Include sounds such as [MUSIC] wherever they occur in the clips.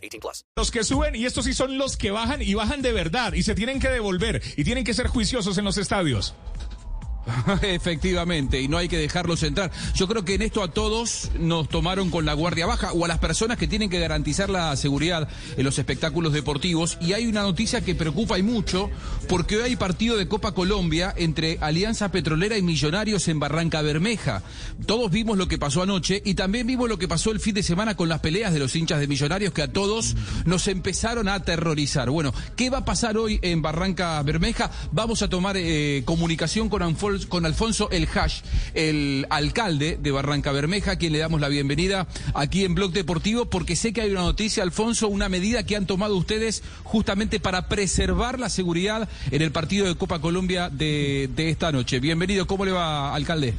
18 plus. Los que suben y estos sí son los que bajan y bajan de verdad y se tienen que devolver y tienen que ser juiciosos en los estadios. [LAUGHS] Efectivamente, y no hay que dejarlos entrar. Yo creo que en esto a todos nos tomaron con la guardia baja o a las personas que tienen que garantizar la seguridad en los espectáculos deportivos. Y hay una noticia que preocupa y mucho, porque hoy hay partido de Copa Colombia entre Alianza Petrolera y Millonarios en Barranca Bermeja. Todos vimos lo que pasó anoche y también vimos lo que pasó el fin de semana con las peleas de los hinchas de Millonarios que a todos nos empezaron a aterrorizar. Bueno, ¿qué va a pasar hoy en Barranca Bermeja? Vamos a tomar eh, comunicación con Anfol con Alfonso El Hash, el alcalde de Barranca Bermeja, a quien le damos la bienvenida aquí en Blog Deportivo, porque sé que hay una noticia, Alfonso, una medida que han tomado ustedes justamente para preservar la seguridad en el partido de Copa Colombia de, de esta noche. Bienvenido, ¿cómo le va, alcalde?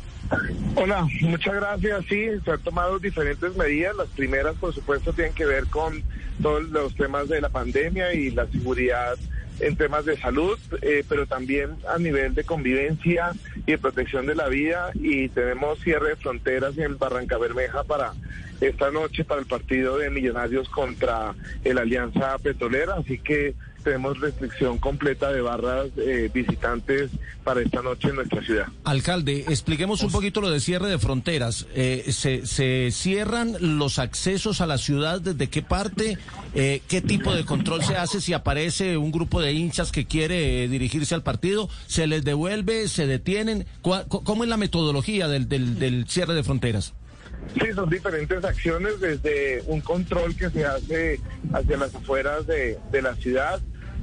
Hola, muchas gracias. Sí, se han tomado diferentes medidas. Las primeras, por supuesto, tienen que ver con todos los temas de la pandemia y la seguridad en temas de salud, eh, pero también a nivel de convivencia y de protección de la vida. Y tenemos cierre de fronteras en Barranca Bermeja para esta noche, para el partido de Millonarios contra el Alianza Petrolera. Así que tenemos restricción completa de barras eh, visitantes para esta noche en nuestra ciudad. Alcalde, expliquemos un poquito lo de cierre de fronteras. Eh, se, ¿Se cierran los accesos a la ciudad? ¿Desde qué parte? Eh, ¿Qué tipo de control se hace si aparece un grupo de hinchas que quiere dirigirse al partido? ¿Se les devuelve? ¿Se detienen? ¿Cómo es la metodología del, del, del cierre de fronteras? Sí, son diferentes acciones, desde un control que se hace hacia las afueras de, de la ciudad,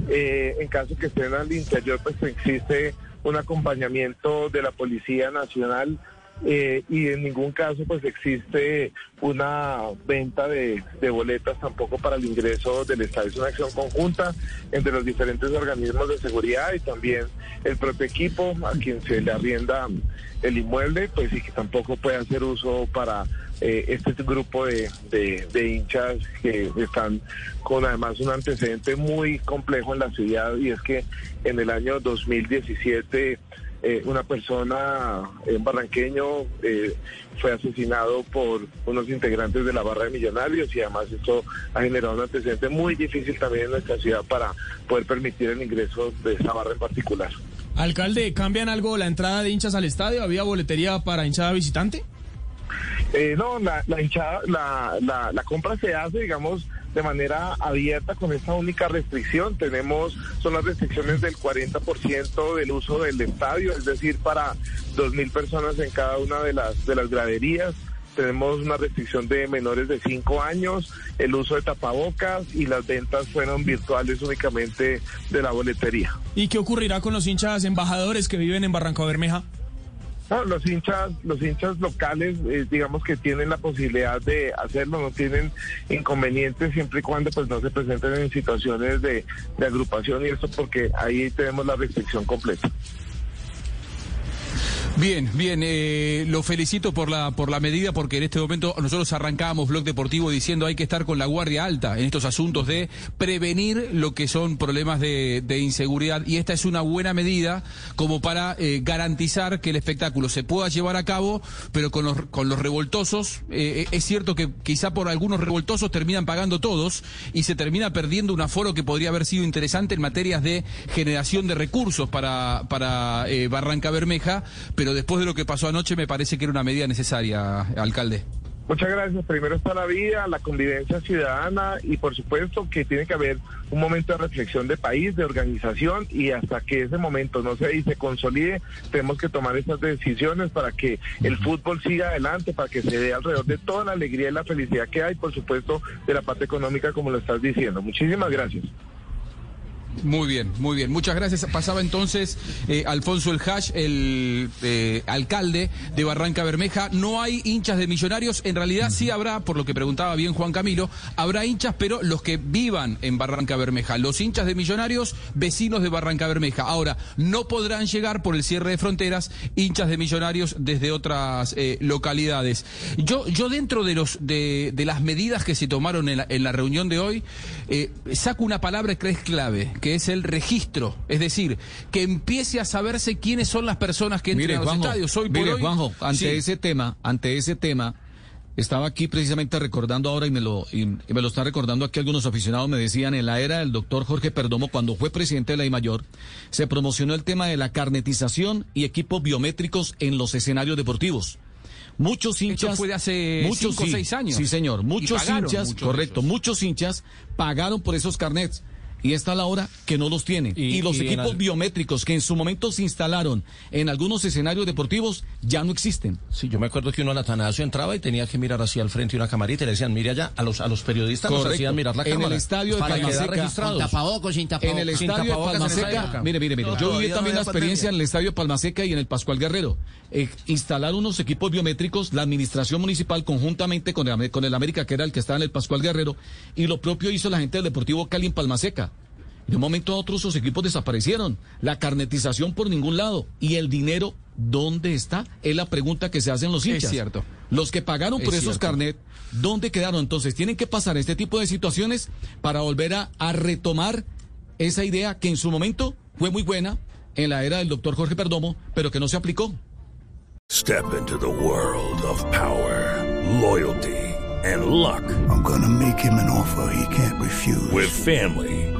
eh, en caso que estén al interior, pues existe un acompañamiento de la Policía Nacional eh, y en ningún caso pues existe una venta de, boletas tampoco para el ingreso del estadio. Es una acción conjunta entre los diferentes organismos de seguridad y también el propio equipo a quien se le arrienda el inmueble, pues y que tampoco puede hacer uso para eh, este grupo de, de, hinchas que están con además un antecedente muy complejo en la ciudad y es que en el año 2017 eh, una persona, un barranqueño, eh, fue asesinado por unos integrantes de la barra de millonarios y además esto ha generado un antecedente muy difícil también en nuestra ciudad para poder permitir el ingreso de esa barra en particular. Alcalde, ¿cambian algo la entrada de hinchas al estadio? ¿Había boletería para hinchada visitante? Eh, no, la, la hinchada, la, la, la compra se hace, digamos, de manera abierta con esta única restricción. Tenemos, son las restricciones del 40% del uso del estadio, es decir, para 2.000 personas en cada una de las, de las graderías. Tenemos una restricción de menores de 5 años, el uso de tapabocas y las ventas fueron virtuales únicamente de la boletería. ¿Y qué ocurrirá con los hinchas embajadores que viven en Barranco Bermeja? No, los hinchas, los hinchas locales, eh, digamos que tienen la posibilidad de hacerlo, no tienen inconvenientes siempre y cuando pues no se presenten en situaciones de, de agrupación y eso porque ahí tenemos la restricción completa. Bien, bien, eh, lo felicito por la, por la medida porque en este momento nosotros arrancábamos Blog Deportivo diciendo hay que estar con la guardia alta en estos asuntos de prevenir lo que son problemas de, inseguridad. Y esta es una buena medida como para eh, garantizar que el espectáculo se pueda llevar a cabo, pero con los, con los revoltosos, eh, es cierto que quizá por algunos revoltosos terminan pagando todos y se termina perdiendo un aforo que podría haber sido interesante en materias de generación de recursos para, para Barranca Bermeja, pero pero después de lo que pasó anoche me parece que era una medida necesaria, alcalde. Muchas gracias. Primero está la vida, la convivencia ciudadana y por supuesto que tiene que haber un momento de reflexión de país, de organización y hasta que ese momento no se, se consolide, tenemos que tomar esas decisiones para que el fútbol siga adelante, para que se dé alrededor de toda la alegría y la felicidad que hay, por supuesto, de la parte económica como lo estás diciendo. Muchísimas gracias. Muy bien, muy bien. Muchas gracias. Pasaba entonces eh, Alfonso El Hash, el eh, alcalde de Barranca Bermeja. No hay hinchas de millonarios. En realidad sí habrá, por lo que preguntaba bien Juan Camilo, habrá hinchas, pero los que vivan en Barranca Bermeja. Los hinchas de millonarios, vecinos de Barranca Bermeja. Ahora, no podrán llegar por el cierre de fronteras hinchas de millonarios desde otras eh, localidades. Yo, yo dentro de, los, de, de las medidas que se tomaron en la, en la reunión de hoy, eh, saco una palabra que es clave, es el registro. Es decir, que empiece a saberse quiénes son las personas que entran Mire, a los Juanjo, estadios. Hoy por mire, hoy, Juanjo, ante Sí. ese tema, ante ese tema, estaba aquí precisamente recordando ahora y me lo y, y me lo están recordando aquí algunos aficionados me decían en la era del doctor Jorge Perdomo cuando fue presidente de la I-Mayor se promocionó el tema de la carnetización y equipos biométricos en los escenarios deportivos. Muchos hinchas fue de hace muchos cinco o sí, seis años. Sí, señor, muchos hinchas, muchos correcto, muchos hinchas pagaron por esos carnets. Y está la hora que no los tienen. Y- Y, los y en equipos al- biométricos que en su momento se instalaron en algunos escenarios deportivos ya no existen. Sí, yo me acuerdo que uno al Atanasio entraba y tenía que mirar hacia al frente una camarita y le decían, mire allá, a los, a los periodistas nos Correcto. hacían mirar la En el cámara. estadio de para Palma quedar Seca, registrados. tapabocos, sin tapabocos. En el Sin estadio de tapabocas Palma en esa Seca, época. mire, mire, mire, No, yo viví no también la experiencia pandemia. en el estadio de Palma Seca y en el Pascual Guerrero. Eh, instalar unos equipos biométricos, la administración municipal conjuntamente con el, con el América, que era el que estaba en el Pascual Guerrero, y lo propio hizo la gente del Deportivo Cali en Palma Seca. De un momento a otro esos equipos desaparecieron. La carnetización por ningún lado. ¿Y el dinero dónde está? Es la pregunta que se hacen los Es hinchas. cierto. Los que pagaron por Es esos carnet, ¿dónde quedaron? Entonces tienen que pasar este tipo de situaciones para volver a, a retomar esa idea que en su momento fue muy buena en la era del doctor Jorge Perdomo, pero que no se aplicó. Step into the world of power, loyalty, and luck. I'm gonna make him an offer he can't refuse. With family,